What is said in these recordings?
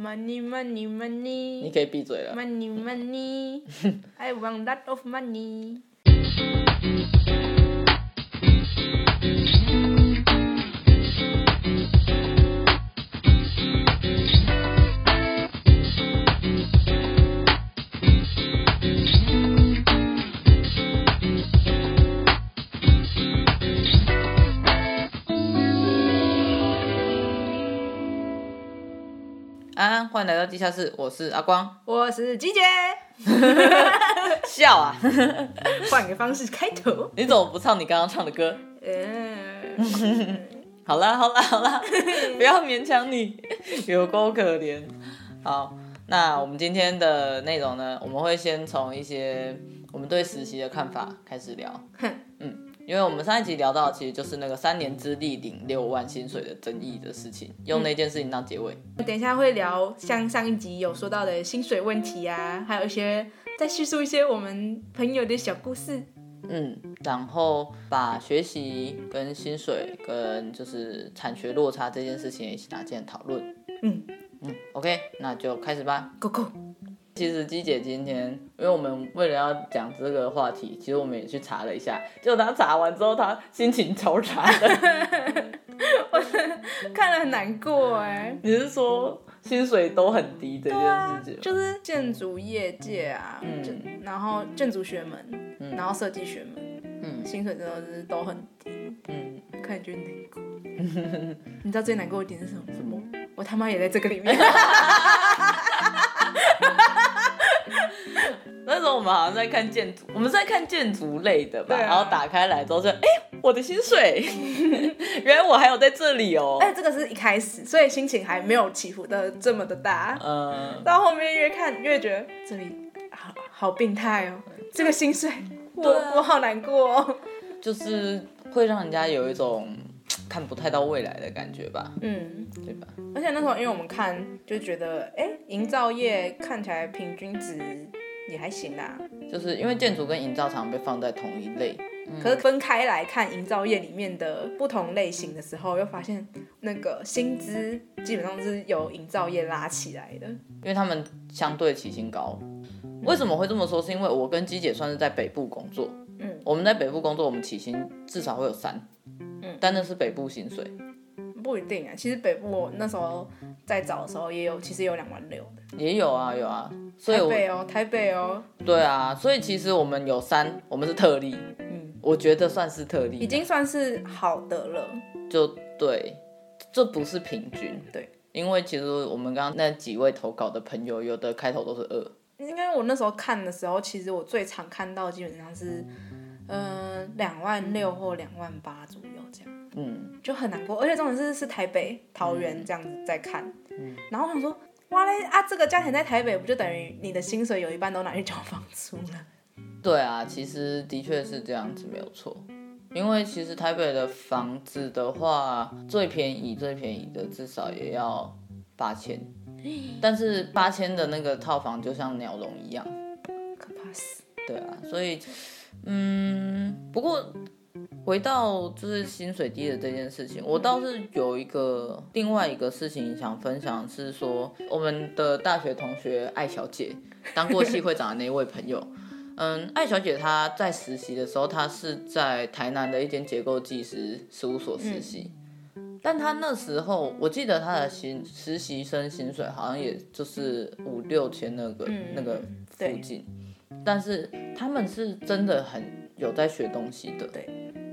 Money, money, money。你可以闭嘴了。 Money, money. I want lot of money. 安安，欢迎来到地下室，我是阿光。我是吉姐，笑啊！换个方式开头。你怎么不唱你刚刚唱的歌？嗯，好啦好啦好啦，不要勉强你，有够可怜。好，那我们今天的内容呢，我们会先从一些我们对实习的看法开始聊。嗯，因为我们上一集聊到，其实就是那个三年资历领六万薪水的争议的事情，用那件事情当结尾。等一下会聊像上一集有说到的薪水问题啊，还有一些再叙述一些我们朋友的小故事。嗯，然后把学习跟薪水跟就是产学落差这件事情一起拿进来讨论。嗯嗯，OK，那就开始吧。，Go Go。其实鸡姐今天，因为我们为了要讲这个话题，其实我们也去查了一下，结果她查完之后，她心情超差的。我看了很难过哎。你是说薪水都很低这件事情？就是建筑业界啊，嗯然后建筑学门，嗯然后设计学门，嗯薪水真的是都很低，嗯，看着就难过。你知道最难过的点是什么？什么？我他妈也在这个里面。时候我们好像在看建筑，我们在看建筑类的吧，啊然后打开来之后就，哎、我的薪水，原来我还有在这里哦。哎，这个是一开始，所以心情还没有起伏的这么的大。嗯，到后面越看越觉得这里好好病态哦，这个薪水，我、啊我好难过哦。就是会让人家有一种看不太到未来的感觉吧，嗯，对吧？而且那时候因为我们看就觉得，哎，营造业看起来平均值也还行啦。就是因为建筑跟营造常被放在同一类，可是分开来看营造业里面的不同类型的时候，又发现那个薪资基本上是由营造业拉起来的。因为他们相对起薪高。为什么会这么说？是因为我跟鸡姐算是在北部工作，嗯，我们在北部工作，我们起薪至少会有三，嗯，但那是北部薪水，不一定啊，其实北部我那时候在找的时候也有，其实有两万六的。也有啊有啊，所以台北哦，台北哦，对啊，所以其实我们有三，我们是特例，嗯，我觉得算是特例，已经算是好的了。就对，这不是平均，对，因为其实我们刚刚那几位投稿的朋友，有的开头都是二，应该我那时候看的时候，其实我最常看到基本上是，呃，两万六或两万八左右这样，嗯，就很难过。而且重点是是台北、桃园这样子在看，嗯。然后我想说，哇嘞啊，这个价钱在台北不就等于你的薪水有一半都拿去交房租了？对啊，其实的确是这样子，没有错。因为其实台北的房子的话，最便宜最便宜的至少也要八千，但是八千的那个套房就像鸟笼一样，可怕死！对啊，所以，嗯，不过回到就是薪水低的这件事情，我倒是有一个另外一个事情想分享，是说我们的大学同学艾小姐，当过系会长的那一位朋友，嗯，艾小姐她在实习的时候，她是在台南的一间结构技师事务所实习。但她那时候，我记得她的薪实习生薪水好像也就是五六千那个、嗯那个附近，但是他们是真的很有在学东西的，对，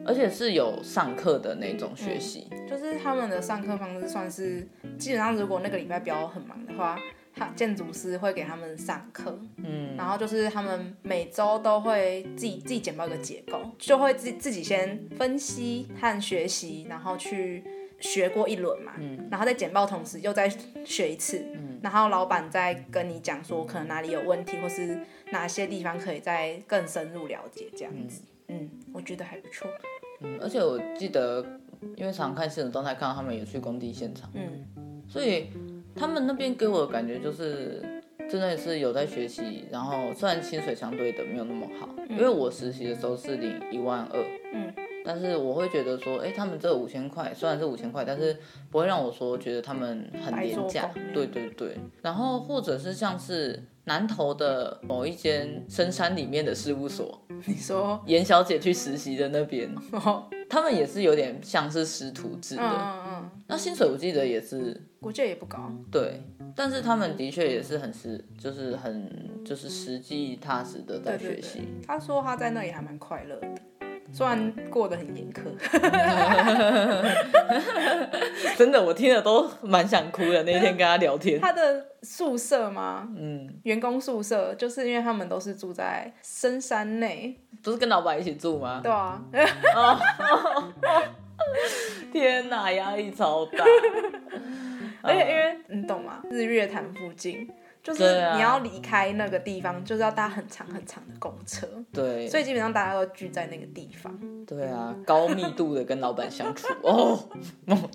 而且是有上课的那种学习，就是他们的上课方式算是，基本上如果那个礼拜表很忙的话，他建筑师会给他们上课，嗯，然后就是他们每周都会自己自己简报一个结构，就会自自己先分析和学习，然后去学过一轮嘛，嗯。然后在简报同时又再学一次，嗯。然后老板再跟你讲说可能哪里有问题，或是哪些地方可以再更深入了解这样子，嗯，我觉得还不错，嗯，而且我记得，因为常常看现实动态，看到他们有去工地现场，嗯，所以他们那边给我的感觉就是。真的是有在学习，然后虽然薪水相对的没有那么好，因为我实习的时候是领一万二，嗯，但是我会觉得说，哎、欸，他们这五千块虽然是五千块，但是不会让我说觉得他们很廉价。对对对。然后或者是像是南投的某一间深山里面的事务所，你说严小姐去实习的那边，他们也是有点像是师徒制的。嗯嗯。那薪水我记得也是，我觉得也不高。对，但是他们的确也是很实，就是很就是实际踏实的在学习。他说他在那里还蛮快乐的。虽然过得很严苛，真的，我听了都蛮想哭的。那天跟他聊天，他的宿舍吗？嗯，员工宿舍，就是因为他们都是住在深山内，不是跟老板一起住吗？对啊。天哪，压力超大。而且因为你懂吗？日月潭附近。就是你要离开那个地方，啊、就是要搭很长很长的公车。对，所以基本上大家都聚在那个地方。对啊，高密度的跟老板相处 哦，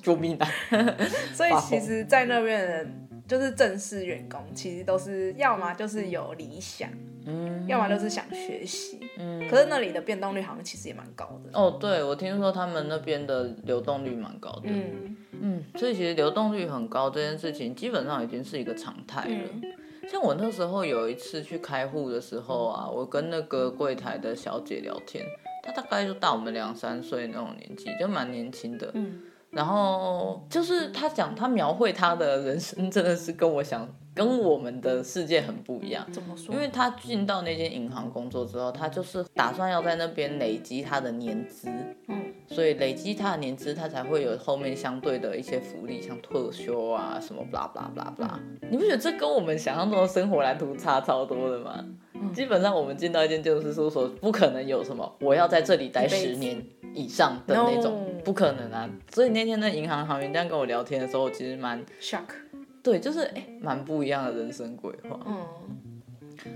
救命啊！所以其实，在那边的人就是正式员工，其实都是要么就是有理想，嗯，要么就是想学习，嗯。可是那里的变动率好像其实也蛮高的。哦，对，我听说他们那边的流动率蛮高的。嗯嗯，所以其实流动率很高这件事情，基本上已经是一个常态了。嗯像我那时候有一次去开户的时候啊，我跟那个柜台的小姐聊天，她大概就大我们两三岁那种年纪，就蛮年轻的。嗯，然后就是她讲，她描绘她的人生真的是跟我想跟我们的世界很不一样。怎么说？因为他进到那间银行工作之后，他就是打算要在那边累积他的年资。嗯。所以累积他的年资，他才会有后面相对的一些福利，像特休啊什么，blah blah blah blah。你不觉得这跟我们想象中的生活蓝图差超多的吗？嗯、基本上我们进到一间建筑师事务所，不可能有什么我要在这里待十年以上的那种，不可能啊。所以那天那银行行员这样跟我聊天的时候，我其实蛮 shock。对，就是哎，蛮不一样的人生规划。嗯。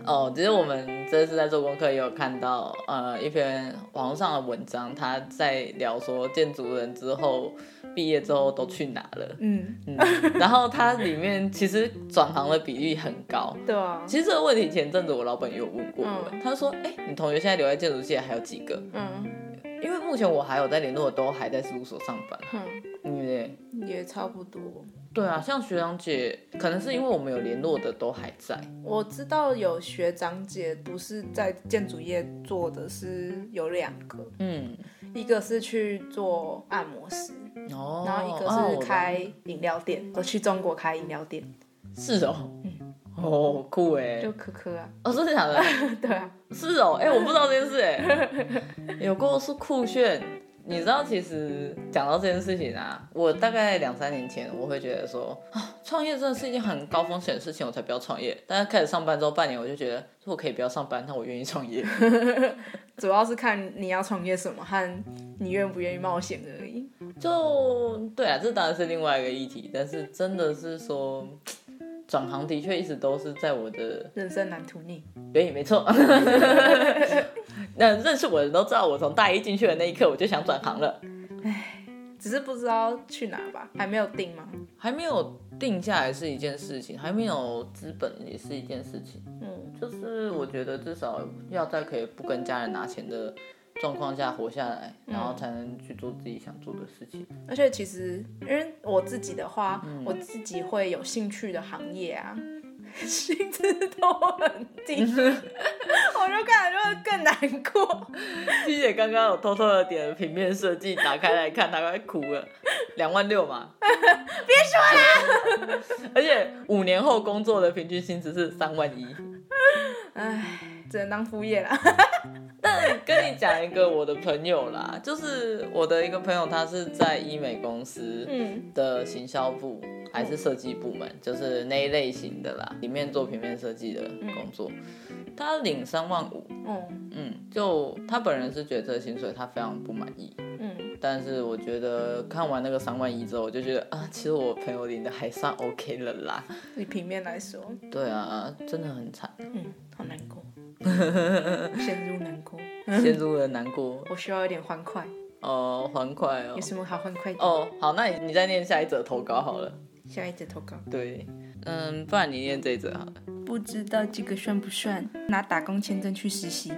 哦，其实我们这次在做功课也有看到，呃，一篇网上的文章，他在聊说建筑人之后毕业之后都去哪了，嗯嗯，然后它里面其实转行的比例很高，对啊，其实这个问题前阵子我老板也有问过我，嗯、他说，哎，你同学现在留在建筑界还有几个？嗯，因为目前我还有在联络的都还在事务所上班，嗯，你也也差不多。对啊，像学长姐，可能是因为我们有联络的都还在。我知道有学长姐不是在建筑业做的是有两个，嗯，一个是去做按摩师，哦，然后一个是开饮料店，哦、都去中国开饮料店。是哦，嗯，哦，酷哎，就可可啊，哦，真的假的？对啊，是哦，哎，我不知道这件事哎，有够是酷炫。你知道，其实讲到这件事情啊，我大概两三年前，我会觉得说啊，创业真的是一件很高风险的事情，我才不要创业。但是开始上班之后半年，我就觉得，如果可以不要上班，那我愿意创业。主要是看你要创业什么和你愿不愿意冒险而已。就对啊，这当然是另外一个议题。但是真的是说，转行的确一直都是在我的人生蓝图里。对，没错。那认识我的人都知道，我从大一进去的那一刻，我就想转行了。唉，只是不知道去哪吧，还没有定吗？还没有定下来是一件事情，还没有资本也是一件事情。嗯，就是我觉得至少要在可以不跟家人拿钱的状况下活下来，然后才能去做自己想做的事情。而且其实，因为我自己的话，嗯、我自己会有兴趣的行业啊。薪资都很低，我就看了就会更难过。七姐刚刚有偷偷的点了平面设计，打开来看，她快哭了。两万六嘛，别说啦。而且五年后工作的平均薪资是三万一，唉，只能当副业啦。但 跟你讲一个我的朋友啦，就是我的一个朋友，他是在医美公司的行销部。还是设计部门，就是那一类型的啦，里面做平面设计的工作，嗯、他领三万五，嗯嗯，就他本人是觉得这个薪水他非常不满意，嗯，但是我觉得看完那个三万一之后，我就觉得啊，其实我朋友领的还算 OK 了啦。以平面来说，对啊，真的很惨，嗯，好难过，陷入难过，陷入了难过，我需要一点欢快，哦，欢快哦，有什么好欢快的？哦，好，那你你再念下一则投稿好了。下一则投稿。对，嗯，不然你念这一则好了。不知道这个算不算？拿打工签证去实习，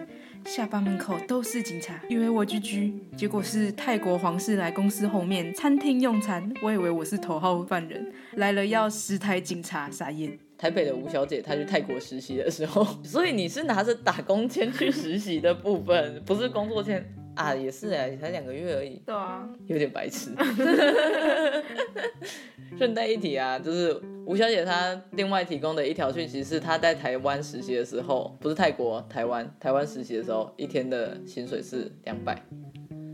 下班门口都是警察，以为我居居，结果是泰国皇室来公司后面餐厅用餐，我以为我是头号犯人，来了要十台警察，傻眼。台北的吴小姐她去泰国实习的时候，所以你是拿着打工签去实习的部分，不是工作签。啊，也是哎，才两个月而已。对啊，有点白痴。顺带一提啊，就是吴小姐她另外提供的一条讯息是，她在台湾实习的时候，不是泰国，台湾，台湾实习的时候，一天的薪水是两百。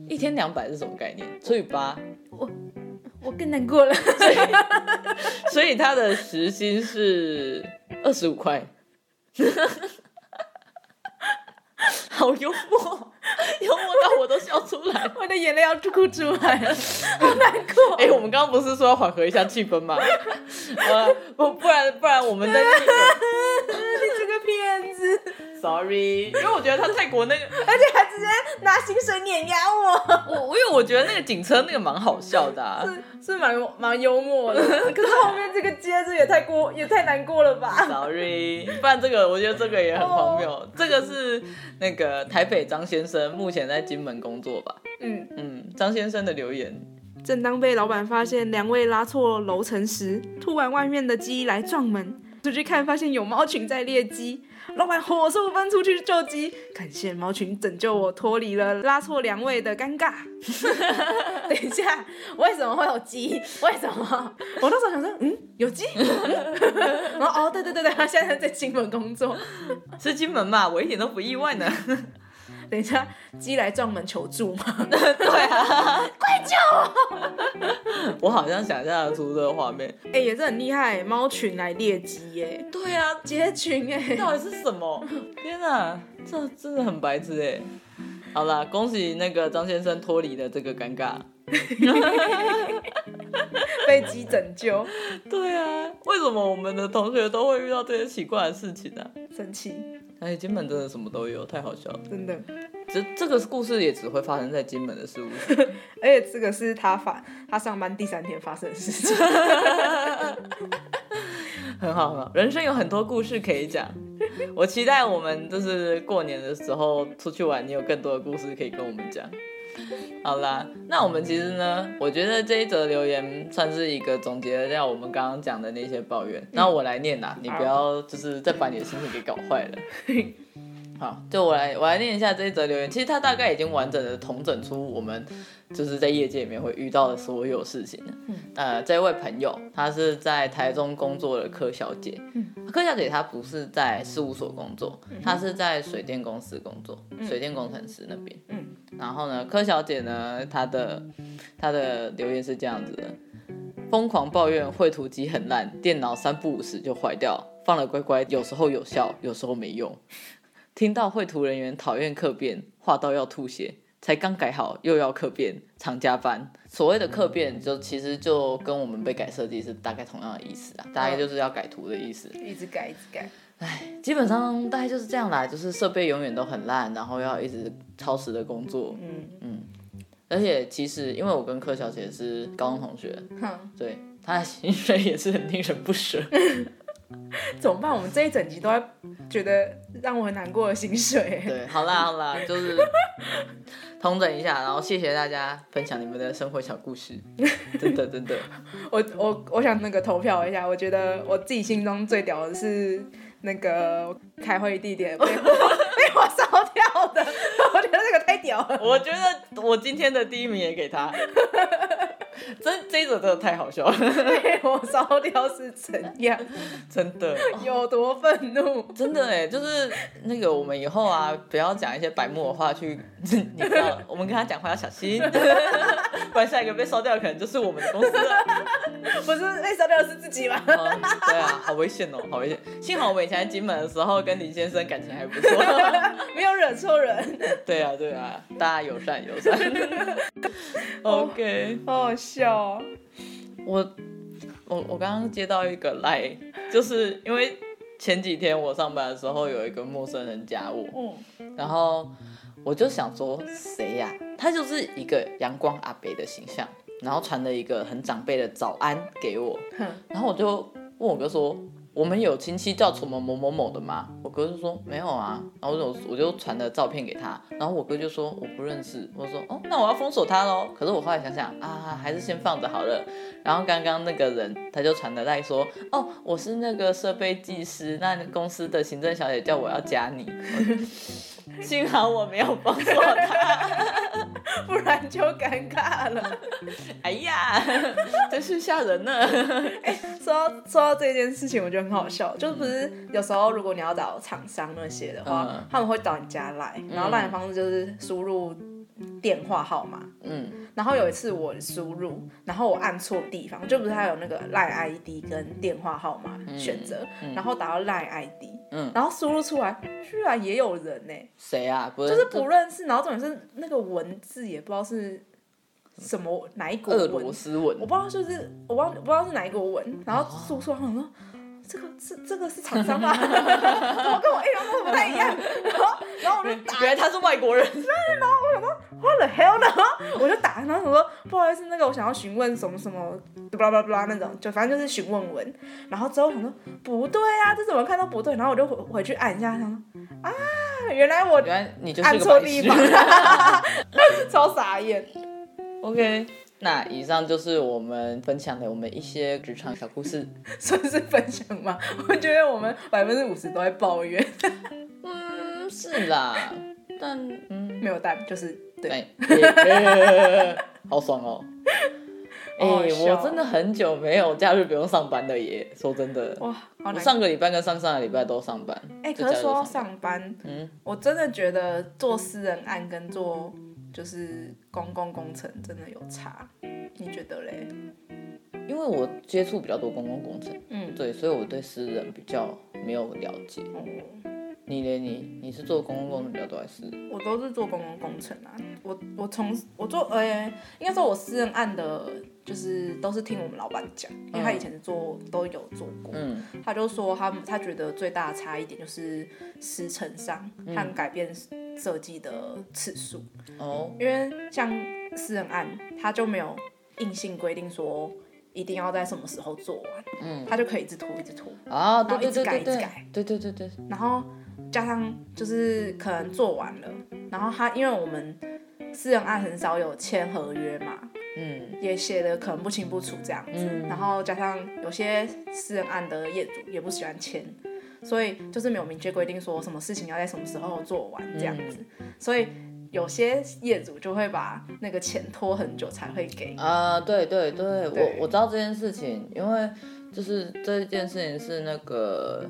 一天两百是什么概念？除以八。我我更难过了。所以，所以她的时薪是二十五块。好幽默。幽默到我都笑出来，我的眼泪要哭出来了，好难过。哎、欸，我们刚刚不是说要缓和一下气氛吗？呃，不，不然不然我们在那个，你这个骗子，sorry，因为我觉得他泰国那个，而且还直接拿薪水碾压我。我我因为我觉得那个警车那个蛮好笑的、啊，是是蛮蛮幽默的。可是后面这个接着也太过也太难过了吧？sorry，不然这个我觉得这个也很荒谬。Oh. 这个是那个台北张先生。目前在金门工作吧。嗯嗯，张先生的留言：正当被老板发现两位拉错楼层时，突然外面的鸡来撞门，出去看发现有猫群在猎鸡，老板火速奔出去救鸡，感谢猫群拯救我脱离了拉错粮位的尴尬。等一下，为什么会有鸡？为什么？我那时候想说，嗯，有鸡？然后哦，对对对对，他现在在金门工作，是金门嘛？我一点都不意外呢。等一下，鸡来撞门求助吗？对啊，快救我！我好像想象得出这个画面。哎、欸，也是很厉害，猫群来猎鸡耶。对啊，结群哎，到底是什么？天哪，这真的很白痴哎。好了，恭喜那个张先生脱离了这个尴尬，被鸡拯救。对啊，为什么我们的同学都会遇到这些奇怪的事情呢、啊？生气。哎，金门真的什么都有，太好笑了。真的，这这个故事也只会发生在金门的事务所。而且这个是他发他上班第三天发生的事情。很好很好，人生有很多故事可以讲。我期待我们就是过年的时候出去玩，你有更多的故事可以跟我们讲。好啦，那我们其实呢，我觉得这一则留言算是一个总结了掉我们刚刚讲的那些抱怨。那、嗯、我来念啦，你不要就是再把你的心情给搞坏了。好，就我来我来念一下这一则留言。其实它大概已经完整的统整出我们就是在业界里面会遇到的所有事情了。嗯、呃，这位朋友她是在台中工作的柯小姐。嗯，柯小姐她不是在事务所工作，她是在水电公司工作，水电工程师那边。嗯，然后呢，柯小姐呢，她的她的留言是这样子的：疯狂抱怨绘图机很烂，电脑三不五时就坏掉，放了乖乖，有时候有效，有时候没用。听到绘图人员讨厌客变，画到要吐血，才刚改好又要课变，常加班。所谓的课变，就其实就跟我们被改设计是大概同样的意思啊，大概就是要改图的意思。一直改，一直改。唉，基本上大概就是这样啦，就是设备永远都很烂，然后要一直超时的工作。嗯嗯。而且其实，因为我跟柯小姐是高中同学，哼对，她的薪水也是很令人不舍。怎么办？我们这一整集都在觉得让我很难过的薪水。对，好啦好啦，就是统整一下，然后谢谢大家分享你们的生活小故事，真的真的。我我我想那个投票一下，我觉得我自己心中最屌的是那个开会地点被我 被我烧掉的，我觉得这个太屌了。我觉得我今天的第一名也给他。这这一则真的太好笑了，被我烧掉是怎样？真的 有多愤怒？真的哎，就是那个我们以后啊，不要讲一些白目的话去，你知道，我们跟他讲话要小心，不然下一个被烧掉的可能就是我们的公司了。不是被烧掉的是自己吗？嗯，对啊，好危险哦，好危险。幸好我以前在金门的时候跟林先生感情还不错，没有惹错人。对啊，对啊，大家友善友善。OK，好好笑哦。我我我刚刚接到一个来，就是因为前几天我上班的时候有一个陌生人加我，然后我就想说谁呀？他就是一个阳光阿北的形象，然后传了一个很长辈的早安给我，然后我就问我哥说我们有亲戚叫什么某某某的吗？我哥就说没有啊，然后我我就传了照片给他，然后我哥就说我不认识，我说哦，那我要封锁他喽。可是我后来想想啊，还是先放着好了。然后刚刚那个人他就传了来说，哦，我是那个设备技师，那公司的行政小姐叫我要加你。幸好我没有封锁他，不然就尴尬了。哎呀，真是吓人呢！哎、欸，说到说到这件事情，我觉得很好笑。就是不是有时候如果你要找厂商那些的话，嗯、他们会到你家来，然后赖的方式就是输入电话号码。嗯。然后有一次我输入，然后我按错地方，就不是它有那个赖 ID 跟电话号码选择，嗯嗯、然后打到赖 ID。嗯，然后输入出来，居然也有人呢？谁啊？不就是不认识，然后重点是那个文字也不知道是什么哪一国文，俄罗斯文，我不知道，就是我不知道，不知道是哪一国文，然后输出来，我说这个是这个是厂商吗？怎么跟我印象中不太一样？然后然后我就打，原来他是外国人，然后我想说 What the hell 呢？我就打，然后我说不好意思，那个我想要询问什么什么。巴拉巴拉那种，就反正就是询问文，然后之后想说不对啊，这怎么看都不对，然后我就回回去按一下，他说啊，原来我原来你就是按错地方，超傻眼。OK，那以上就是我们分享的我们一些职场小故事，算是分享吗？我觉得我们百分之五十都在抱怨。嗯，是啦，但嗯没有但就是对，好爽哦。哎、欸，我真的很久没有假日不用上班的耶！说真的，哇，我上个礼拜跟上上个礼拜都上班。哎、欸，可是说到上班，嗯，我真的觉得做私人案跟做就是公共工程真的有差，你觉得嘞？因为我接触比较多公共工程，嗯，对，所以我对私人比较没有了解。嗯你呢？你你是做公共工程比较多还是？我都是做公共工程啊。我我从我做呃、欸，应该说我私人案的，就是都是听我们老板讲，因为他以前做都有做过。嗯。他就说他他觉得最大的差异点就是时程上和改变设计的次数。哦、嗯。因为像私人案，他就没有硬性规定说一定要在什么时候做完。嗯。他就可以一直拖，一直拖。啊，对对对对。然后一直改，一直改。对对对对。然后。加上就是可能做完了，然后他因为我们私人案很少有签合约嘛，嗯，也写的可能不清不楚这样子，嗯、然后加上有些私人案的业主也不喜欢签，所以就是没有明确规定说什么事情要在什么时候做完这样子，嗯、所以有些业主就会把那个钱拖很久才会给。啊，对对对，对我我知道这件事情，因为就是这件事情是那个。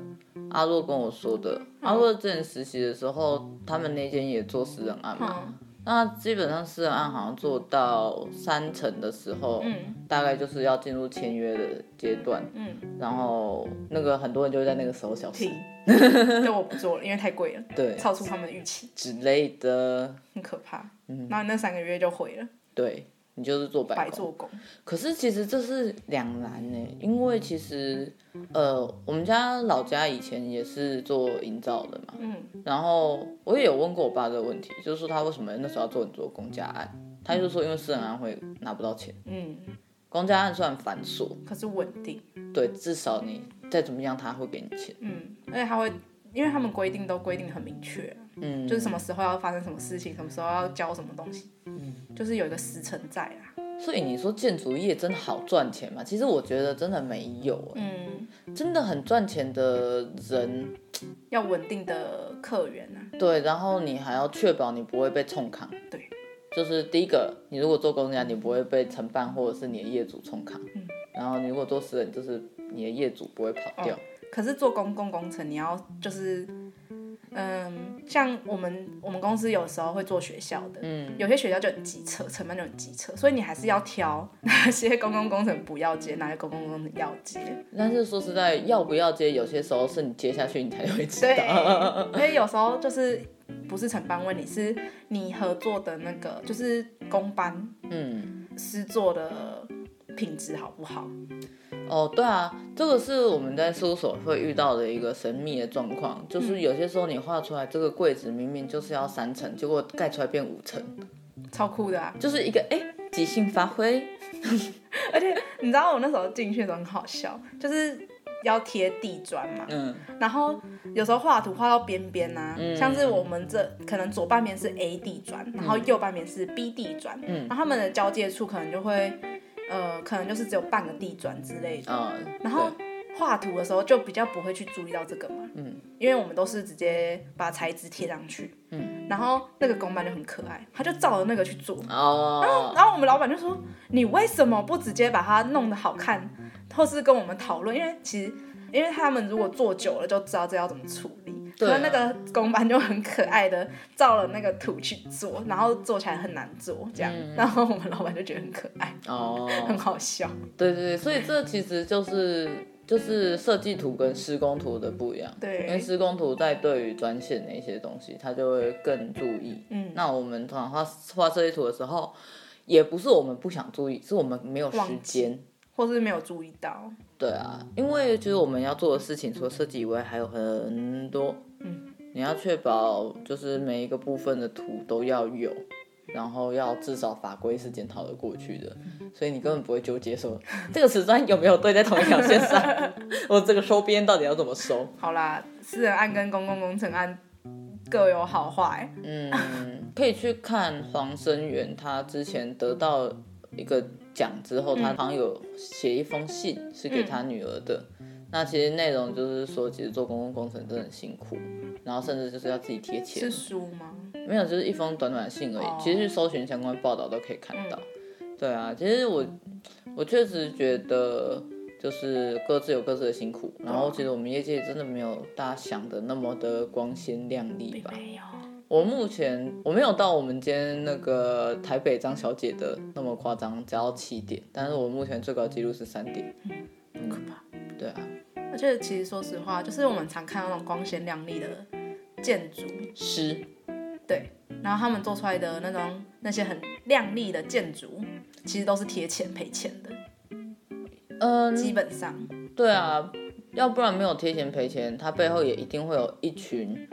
阿洛跟我说的，阿洛之前实习的时候，他们那间也做私人案嘛。嗯、那基本上私人案好像做到三成的时候，嗯、大概就是要进入签约的阶段。嗯，然后那个很多人就会在那个时候消失。对，我不做了，因为太贵了，对，超出他们的预期之类的，很可怕。嗯，然后那三个月就毁了。对。你就是做白做工，可是其实这是两难呢，因为其实，呃，我们家老家以前也是做营造的嘛，嗯，然后我也有问过我爸这个问题，就是说他为什么那时候要做很多公家案，他就说因为私人案会拿不到钱，嗯，公家案算繁琐，可是稳定，对，至少你再怎么样他会给你钱，嗯，而且他会，因为他们规定都规定很明确，嗯，就是什么时候要发生什么事情，什么时候要交什么东西。嗯。就是有一个时辰在啊，所以你说建筑业真的好赚钱吗？其实我觉得真的没有，嗯，真的很赚钱的人 要稳定的客源啊，对，然后你还要确保你不会被冲扛，对，就是第一个，你如果做公家，你不会被承办或者是你的业主冲扛，嗯，然后你如果做私人，就是你的业主不会跑掉，哦，可是做公共工程，你要就是。嗯，像我们我们公司有时候会做学校的，嗯，有些学校就很机车，成本就很机车，所以你还是要挑哪些公共工程不要接，哪些公共工程要接。但是说实在，要不要接，有些时候是你接下去你才会知道。对，因为有时候就是不是承办问题，是你合作的那个就是工班，嗯，师作的品质好不好？哦，对啊，这个是我们在事务所会遇到的一个神秘的状况，就是有些时候你画出来这个柜子明明就是要三层，结果盖出来变五层，超酷的啊！就是一个哎即兴发挥，而且你知道我那时候进去的时候很好笑，就是要贴地砖嘛，嗯，然后有时候画图画到边边呐，嗯、像是我们这可能左半边是 A 地砖，然后右半边是 B 地砖，嗯，然后他们的交界处可能就会，呃，可能就是只有半个地砖之类的，嗯，然后。画图的时候就比较不会去注意到这个嘛，嗯，因为我们都是直接把材质贴上去，嗯，然后那个工班就很可爱，他就照着那个去做，哦，然后然后我们老板就说，你为什么不直接把它弄得好看，或是跟我们讨论？因为其实因为他们如果做久了就知道这要怎么处理，对那个工班就很可爱的照了那个图去做，然后做起来很难做，这样，嗯，然后我们老板就觉得很可爱，哦，很好笑，对对对，所以这其实就是。就是设计图跟施工图的不一样，对，因为施工图在对于专线那些东西，它就会更注意。嗯，那我们通常画画设计图的时候，也不是我们不想注意，是我们没有时间，或是没有注意到。对啊，因为就是我们要做的事情，除了设计以外，还有很多。嗯，你要确保就是每一个部分的图都要有。然后要至少法规是检讨的过去的，所以你根本不会纠结说这个瓷砖有没有对在同一条线上，我这个收边到底要怎么收？好啦，私人案跟公共工程案各有好坏。嗯，可以去看黄生源，他之前得到一个奖之后，他好像有写一封信是给他女儿的。嗯那其实内容就是说，其实做公共工程真的很辛苦，然后甚至就是要自己贴钱。是书吗？没有，就是一封短短的信而已。Oh. 其实去搜寻相关报道都可以看到。嗯、对啊，其实我我确实觉得，就是各自有各自的辛苦。然后其实我们业界真的没有大家想的那么的光鲜亮丽吧？没有。我目前我没有到我们今天那个台北张小姐的那么夸张，只要七点。但是我目前最高纪录是三点。嗯，可怕。对啊。而且其实说实话，就是我们常看到那种光鲜亮丽的建筑师，对，然后他们做出来的那种那些很亮丽的建筑，其实都是贴钱赔钱的。嗯，基本上。对啊，要不然没有贴钱赔钱，他背后也一定会有一群，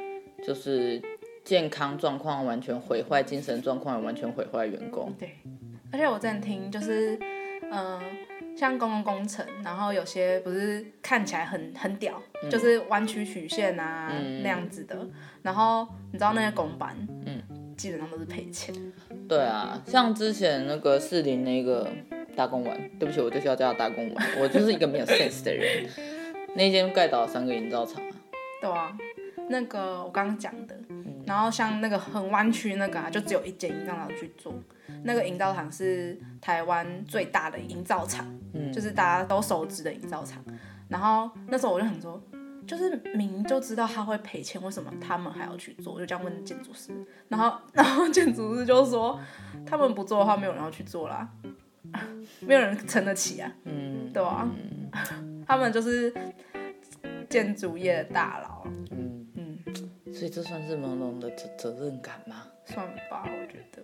就是健康状况完全毁坏、精神状况也完全毁坏员工。对，而且我正听，就是嗯。呃像公共工程，然后有些不是看起来很很屌，嗯、就是弯曲曲线啊、嗯、那样子的。然后你知道那些工班，嗯，基本上都是赔钱。对啊，像之前那个四零那个大公园，对不起，我就是要叫他大公园，我就是一个没有 sense 的人。那间盖倒了三个营造厂啊。对啊，那个我刚刚讲的，嗯、然后像那个很弯曲那个啊，就只有一间营造厂去做。那个营造厂是台湾最大的营造厂，嗯，就是大家都熟知的营造厂。然后那时候我就想说，就是明明就知道他会赔钱，为什么他们还要去做？我就这样问建筑师。然后，然后建筑师就说，他们不做的话，没有人要去做啦，没有人撑得起啊，嗯，对吧？嗯，他们就是建筑业的大佬，嗯嗯，所以这算是朦胧的责责任感吗？算吧，我觉得。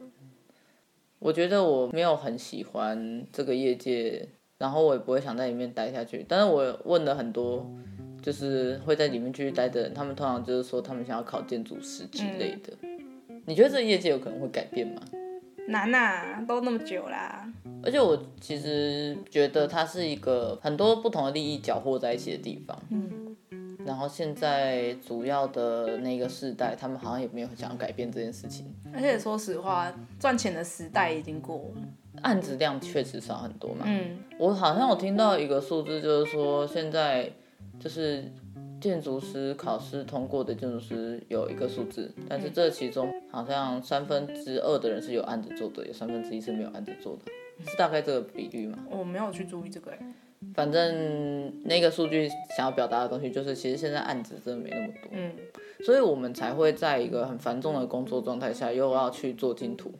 我觉得我没有很喜欢这个业界，然后我也不会想在里面待下去。但是我问了很多，就是会在里面继续待的人，他们通常就是说他们想要考建筑师之类的。嗯、你觉得这个业界有可能会改变吗？难呐、啊，都那么久啦。而且我其实觉得它是一个很多不同的利益搅和在一起的地方。嗯。然后现在主要的那个世代，他们好像也没有想要改变这件事情。而且说实话，赚钱的时代已经过了，案子量确实少很多嘛。嗯，我好像我听到一个数字，就是说现在就是建筑师考试通过的建筑师有一个数字，但是这其中好像三分之二的人是有案子做的，有三分之一是没有案子做的，是大概这个比率吗？我没有去注意这个。反正那个数据想要表达的东西就是，其实现在案子真的没那么多，嗯，所以我们才会在一个很繁重的工作状态下，又要去做竞图，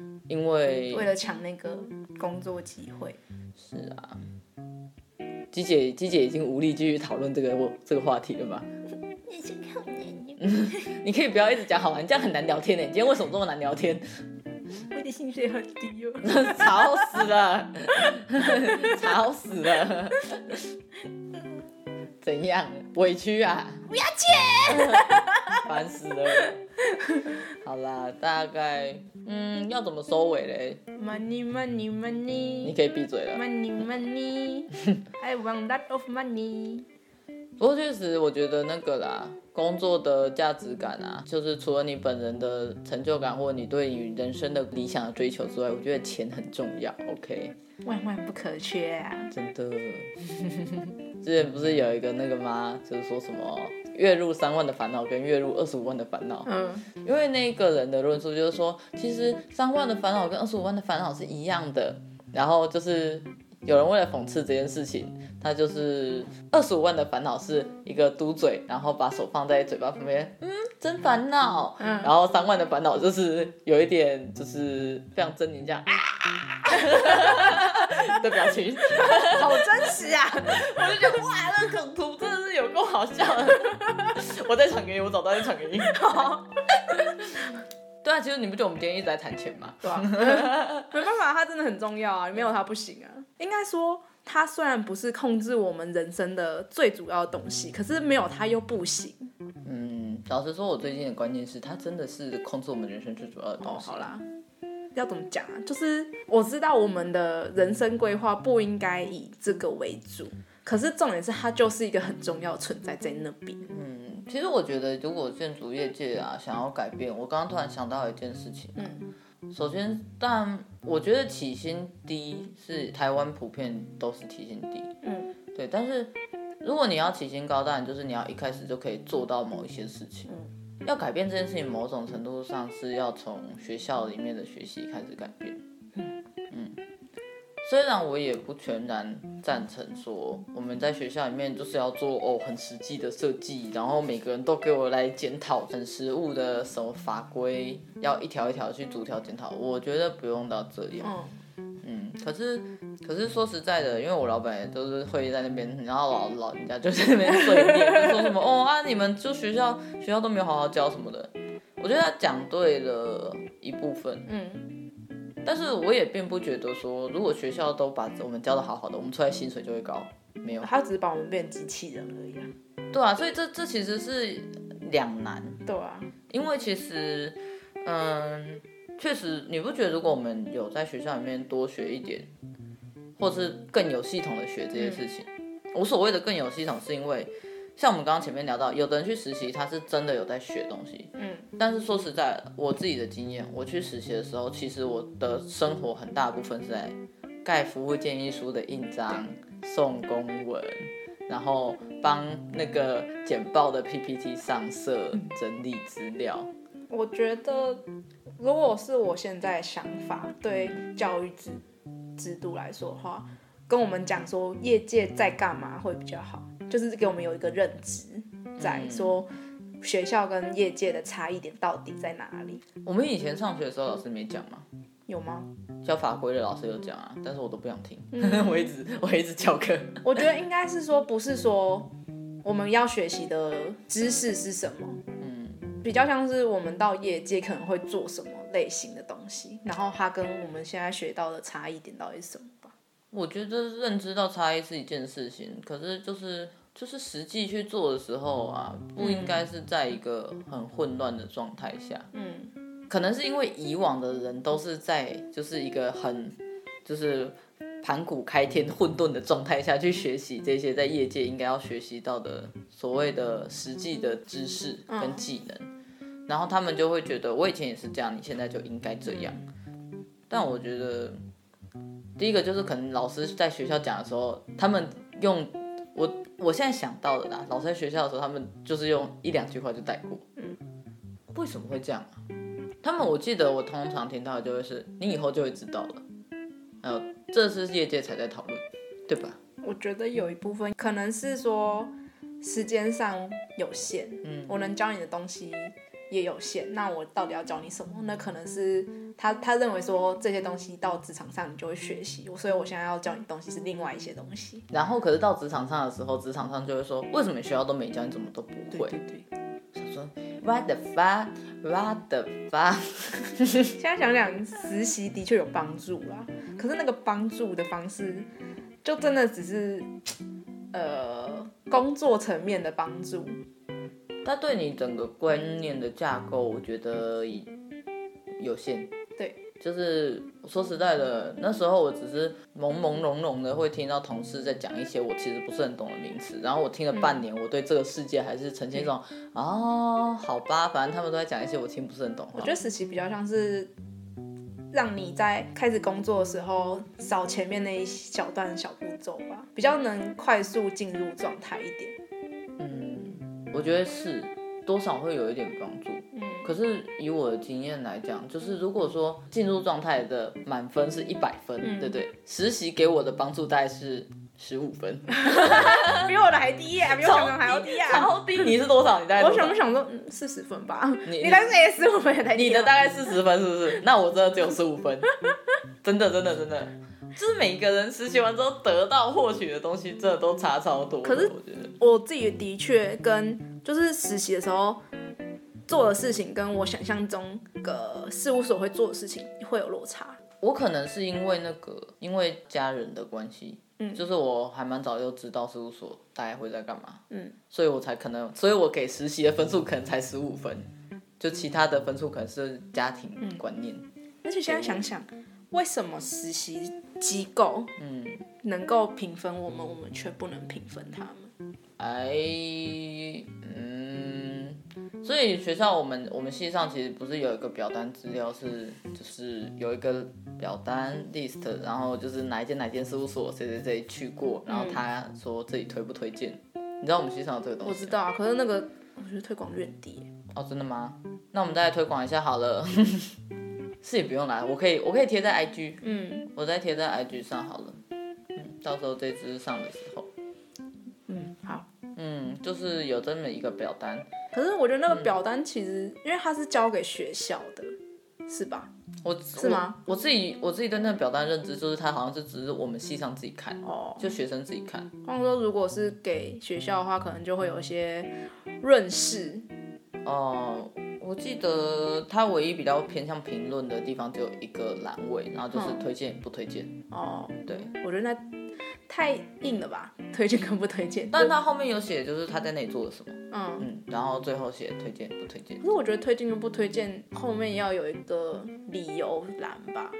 嗯，因为为了抢那个工作机会。是啊，鸡姐，鸡姐已经无力继续讨论这个这个话题了吧？你是靠你，你可以不要一直讲好玩？你这样很难聊天呢。你今天为什么这么难聊天？薪水很低哦，吵死了，吵死了，怎样？委屈啊？不要钱，烦死了。好啦，大概嗯，要怎么收尾嘞？Money, money, money。你可以闭嘴了。Money, money. I want that of money. 不过确实，我觉得那个啦，工作的价值感啊，就是除了你本人的成就感，或者你对于人生的理想的追求之外，我觉得钱很重要。OK，万万不可缺啊！真的。之前不是有一个那个吗？就是说什么月入三万的烦恼跟月入二十五万的烦恼。嗯。因为那个人的论述就是说，其实三万的烦恼跟二十五万的烦恼是一样的。然后就是有人为了讽刺这件事情，他就是二十五万的烦恼是一个嘟嘴，然后把手放在嘴巴旁边，嗯，真烦恼。嗯。然后三万的烦恼就是有一点就是非常狰狞这样。啊的表情，好真实啊！我就觉得哇，那个梗图真的是有够好笑的。我再传给你，我找到再传给你。好。对啊，其实你不觉得我们今天一直在谈钱吗？对啊。没办法，它真的很重要啊，没有它不行啊。应该说，它虽然不是控制我们人生的最主要的东西，可是没有它又不行。嗯，老实说，我最近的观念是，它真的是控制我们人生最主要的东西。哦，好啦。要怎么讲啊？就是我知道我们的人生规划不应该以这个为主，可是重点是它就是一个很重要的存在在那边。嗯，其实我觉得如果建筑业界啊想要改变，我刚刚突然想到一件事情。嗯，首先，但我觉得起薪低是台湾普遍都是起薪低。嗯，对。但是如果你要起薪高，当然就是你要一开始就可以做到某一些事情。嗯要改变这件事情，某种程度上是要从学校里面的学习开始改变。嗯嗯，虽然我也不全然赞成说我们在学校里面就是要做哦很实际的设计，然后每个人都给我来检讨很实务的什么法规，要一条一条去逐条检讨。我觉得不用到这样。嗯，可是。可是说实在的，因为我老板也都是会在那边，然后老老人家就在那边碎念，就说什么哦啊，你们就学校学校都没有好好教什么的。我觉得他讲对了一部分，嗯，但是我也并不觉得说，如果学校都把我们教的好好的，我们出来薪水就会高，没有，他只是把我们变机器人而已啊。对啊，所以这这其实是两难。对啊，因为其实，嗯，确实你不觉得如果我们有在学校里面多学一点？或是更有系统的学这些事情，我所谓的更有系统，是因为像我们刚刚前面聊到，有的人去实习，他是真的有在学东西，嗯，但是说实在，我自己的经验，我去实习的时候，其实我的生活很大部分是在盖服务建议书的印章、送公文，然后帮那个简报的 PPT 上色、整理资料。我觉得，如果是我现在想法，对教育制。制度来说的话，跟我们讲说业界在干嘛会比较好，就是给我们有一个认知，在说学校跟业界的差异点到底在哪里。我们以前上学的时候，老师没讲吗？有吗？教法规的老师有讲啊，但是我都不想听，嗯、我一直我一直翘课。我觉得应该是说，不是说我们要学习的知识是什么，嗯，比较像是我们到业界可能会做什么。类型的东西，然后它跟我们现在学到的差异点到底是什么吧？我觉得认知到差异是一件事情，可是就是就是实际去做的时候啊，不应该是在一个很混乱的状态下。嗯，可能是因为以往的人都是在就是一个很就是盘古开天混沌的状态下去学习这些在业界应该要学习到的所谓的实际的知识跟技能。嗯然后他们就会觉得，我以前也是这样，你现在就应该这样。但我觉得，第一个就是可能老师在学校讲的时候，他们用我我现在想到的啦，老师在学校的时候，他们就是用一两句话就带过。嗯，为什么会这样？他们我记得我通常听到的就会是，你以后就会知道了。呃，这是业界才在讨论，对吧？我觉得有一部分可能是说时间上有限，嗯，我能教你的东西。也有限，那我到底要教你什么？那可能是他他认为说这些东西到职场上你就会学习，所以我现在要教你东西是另外一些东西。然后可是到职场上的时候，职场上就会说，为什么学校都没教，你怎么都不会？对对对。想说 What the fuck? What the fuck? 现在想想，实习的确有帮助啦，可是那个帮助的方式，就真的只是呃工作层面的帮助。它对你整个观念的架构，我觉得有限。对，就是说实在的，那时候我只是朦朦胧胧的会听到同事在讲一些我其实不是很懂的名词，然后我听了半年，我对这个世界还是呈现一种、嗯、哦，好吧，反正他们都在讲一些我听不是很懂。我觉得实习比较像是让你在开始工作的时候扫前面那一小段小步骤吧，比较能快速进入状态一点。嗯，我觉得是多少会有一点帮助。可是以我的经验来讲，就是如果说进入状态的满分是一百分，嗯、对不对？实习给我的帮助大概是十五分，比我的还低啊，比我想的还要低啊，超低。你是多少？你大概我想不想说四十分吧？你你当时也十五分也太低，你的大概四十分是不是？那我真的只有十五分，真的真的真的，就是每一个人实习完之后得到获取的东西，真的都差超多。可是我觉得我自己的确跟就是实习的时候。做的事情跟我想象中个事务所会做的事情会有落差。我可能是因为那个，因为家人的关系，嗯，就是我还蛮早就知道事务所大概会在干嘛，嗯，所以我才可能，所以我给实习的分数可能才十五分，就其他的分数可能是家庭观念。而且现在想想，为什么实习机构，嗯，能够评分我们，我们却不能评分他们？哎，嗯。所以学校我们我们系上其实不是有一个表单资料，是就是有一个表单 list，然后就是哪一间哪间事务所谁谁谁去过，然后他说自己推不推荐。你知道我们系上有这个东西？我知道啊，可是那个我觉得推广率很低。哦，真的吗？那我们再来推广一下好了。是也不用来，我可以我可以贴在 IG，嗯，我再贴在 IG 上好了。嗯，到时候这支上的时候，就是有这么一个表单。可是我觉得那个表单其实，嗯、因为它是交给学校的，是吧？我是吗我？我自己我自己对那个表单认知就是，它好像是只是我们系上自己看，哦，就学生自己看。或者说，如果是给学校的话，可能就会有一些润饰。哦、呃，我记得他唯一比较偏向评论的地方，只有一个栏位，然后就是推荐不推荐。哦，对，我觉得那。太硬了吧？推荐跟不推荐？但是他后面有写，就是他在那里做了什么。嗯嗯，然后最后写推荐不推荐。可是我觉得推荐跟不推荐后面要有一个理由栏吧。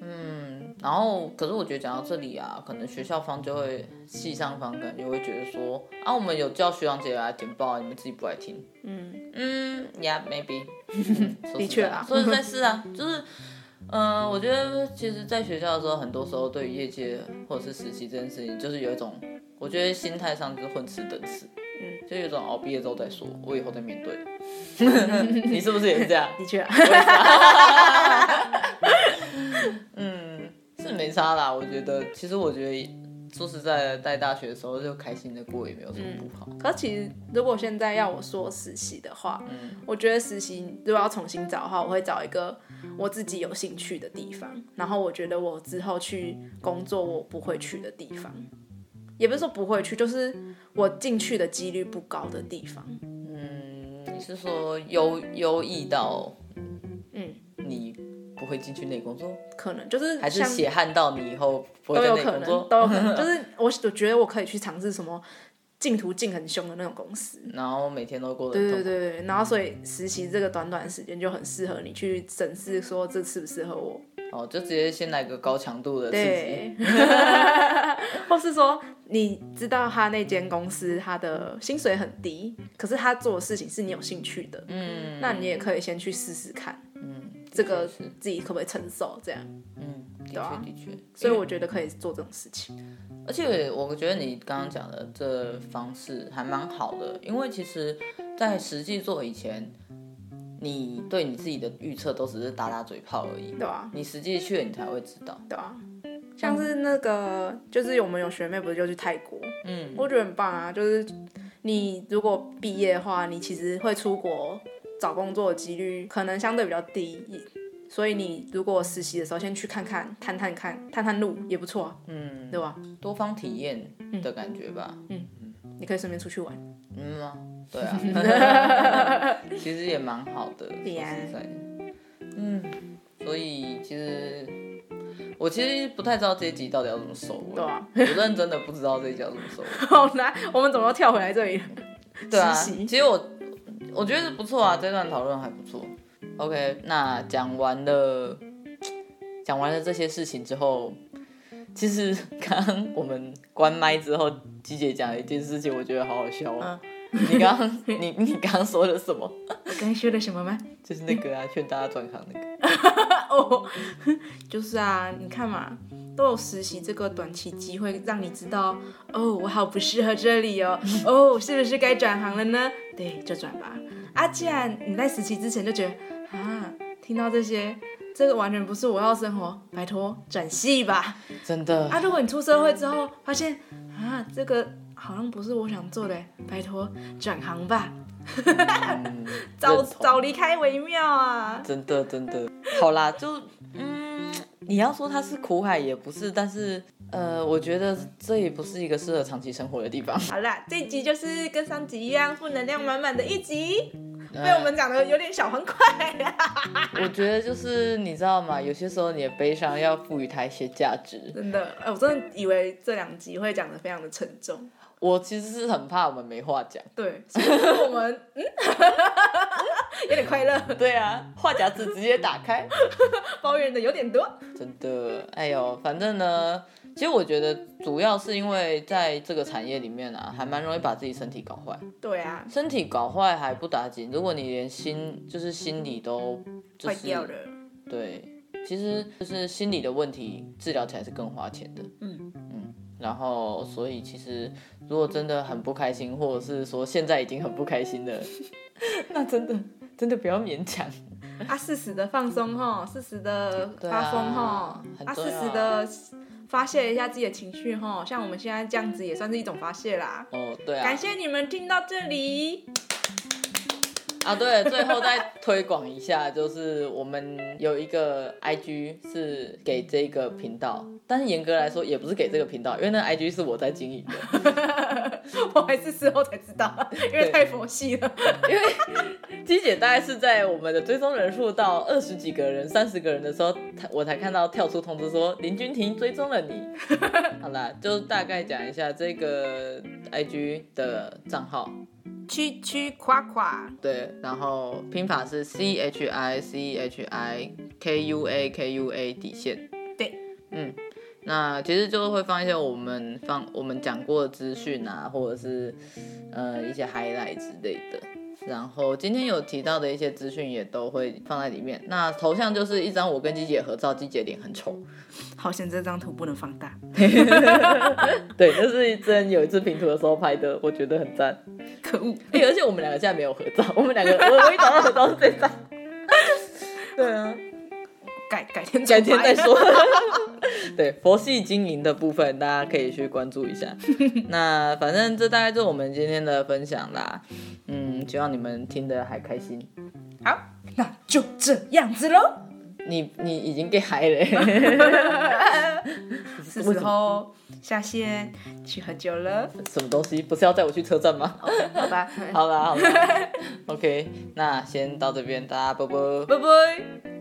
嗯，然后可是我觉得讲到这里啊，可能学校方就会系上方感觉会觉得说啊，我们有叫学长姐来简报，你们自己不来听。嗯嗯，Yeah，maybe。的确啊，所以在是啊，就是。嗯，我觉得其实，在学校的时候，很多时候对于业界或者是实习这件事情，就是有一种，我觉得心态上就是混吃等死，嗯，就有一种熬毕业之后再说，我以后再面对。你是不是也是这样？的确啊。差啦，我觉得，其实我觉得。说实在的，在大学的时候就开心的过也没有什么不好。嗯、可是其实如果现在要我说实习的话，嗯、我觉得实习如果要重新找的话，我会找一个我自己有兴趣的地方，然后我觉得我之后去工作我不会去的地方，也不是说不会去，就是我进去的几率不高的地方。嗯，你是说优优异到嗯你？不会进去那工作，可能就是还是血汗到你以后不会都有可能，都有可能。就是我我觉得我可以去尝试什么进图进很凶的那种公司，然后每天都过得对对对对，然后所以实习这个短短时间就很适合你去审视说这适不适合我。哦，就直接先来个高强度的刺激，对。或是说你知道他那间公司他的薪水很低，可是他做的事情是你有兴趣的，嗯，那你也可以先去试试看，嗯。这个自己可不可以承受？这样，嗯，的确的确，所以我觉得可以做这种事情。而且我觉得你刚刚讲的这方式还蛮好的，因为其实，在实际做以前，你对你自己的预测都只是打打嘴炮而已，对啊，你实际去了，你才会知道，对啊。像是那个，就是我们有学妹不是就去泰国，嗯，我觉得很棒啊。就是你如果毕业的话，你其实会出国。找工作的几率可能相对比较低，所以你如果实习的时候先去看看、探探看、探探路也不错啊，嗯，对吧？多方体验的感觉吧，嗯，你可以顺便出去玩，嗯啊？对啊，其实也蛮好的，对呀，嗯，所以其实我其实不太知道这一集到底要怎么收尾，对啊，我认真的不知道这一集要怎么收尾，好难，我们怎么又跳回来这里？对啊，其实我。我觉得不错啊，这段讨论还不错。OK，那讲完了 讲完了这些事情之后，其实刚刚我们关麦之后，机姐讲了一件事情，我觉得好好笑哦。嗯你刚刚你你刚刚说了什么？我刚说的什么吗？就是那个啊，劝大家转行那个。哦，就是啊，你看嘛，都有实习这个短期机会，让你知道哦，我好不适合这里哦，哦，是不是该转行了呢？对，就转吧。啊，既然你在实习之前就觉得啊，听到这些，这个完全不是我要生活，拜托转系吧。真的。啊，如果你出社会之后发现啊，这个。好像不是我想做的，拜托转行吧，嗯、早早离开为妙啊！真的真的，好啦，就嗯，你要说它是苦海也不是，但是呃，我觉得这也不是一个适合长期生活的地方。好啦，这一集就是跟上集一样，负能量满满的一集，被我们讲的有点小欢快。我觉得就是你知道吗？有些时候你的悲伤要赋予它一些价值。真的，哎，我真的以为这两集会讲的非常的沉重。我其实是很怕我们没话讲，对，所以我们嗯，有点快乐，对啊，话匣子直接打开，抱怨的有点多，真的，哎呦，反正呢，其实我觉得主要是因为在这个产业里面啊，还蛮容易把自己身体搞坏，对啊，身体搞坏还不打紧，如果你连心就是心理都就是掉了，对，其实就是心理的问题治疗起来是更花钱的，嗯。然后，所以其实如果真的很不开心，或者是说现在已经很不开心了，那真的真的不要勉强啊，适时的放松哈，适时的发疯哈，啊，适时的发泄一下自己的情绪哈，像我们现在这样子也算是一种发泄啦。哦，对啊。感谢你们听到这里。啊，对，最后再推广一下，就是我们有一个 IG 是给这个频道，但是严格来说也不是给这个频道，因为那个 IG 是我在经营的，我还是事后才知道，因为太佛系了。因为鸡姐大概是在我们的追踪人数到二十几个人、三十个人的时候，我才看到跳出通知说林君婷追踪了你。好啦，就大概讲一下这个 IG 的账号。区区夸夸，对，然后拼法是 C H I C H I K U A K U A 底线，对，嗯，那其实就会放一些我们放我们讲过的资讯啊，或者是呃一些 highlight 之类的。然后今天有提到的一些资讯也都会放在里面。那头像就是一张我跟季姐合照，季姐脸很丑，好险这张图不能放大。对，就是真有一次拼图的时候拍的，我觉得很赞。可恶！哎，而且我们两个现在没有合照，我们两个我我一找到合照是这张。对啊，改改天改天再说。对，佛系经营的部分，大家可以去关注一下。那反正这大概就是我们今天的分享啦。嗯，希望你们听得还开心。好，那就这样子喽。你你已经给嗨了，是时候下线去喝酒了。什么东西？不是要带我去车站吗？Okay, 好吧，好啦，好啦。OK，那先到这边，大家拜拜，拜拜。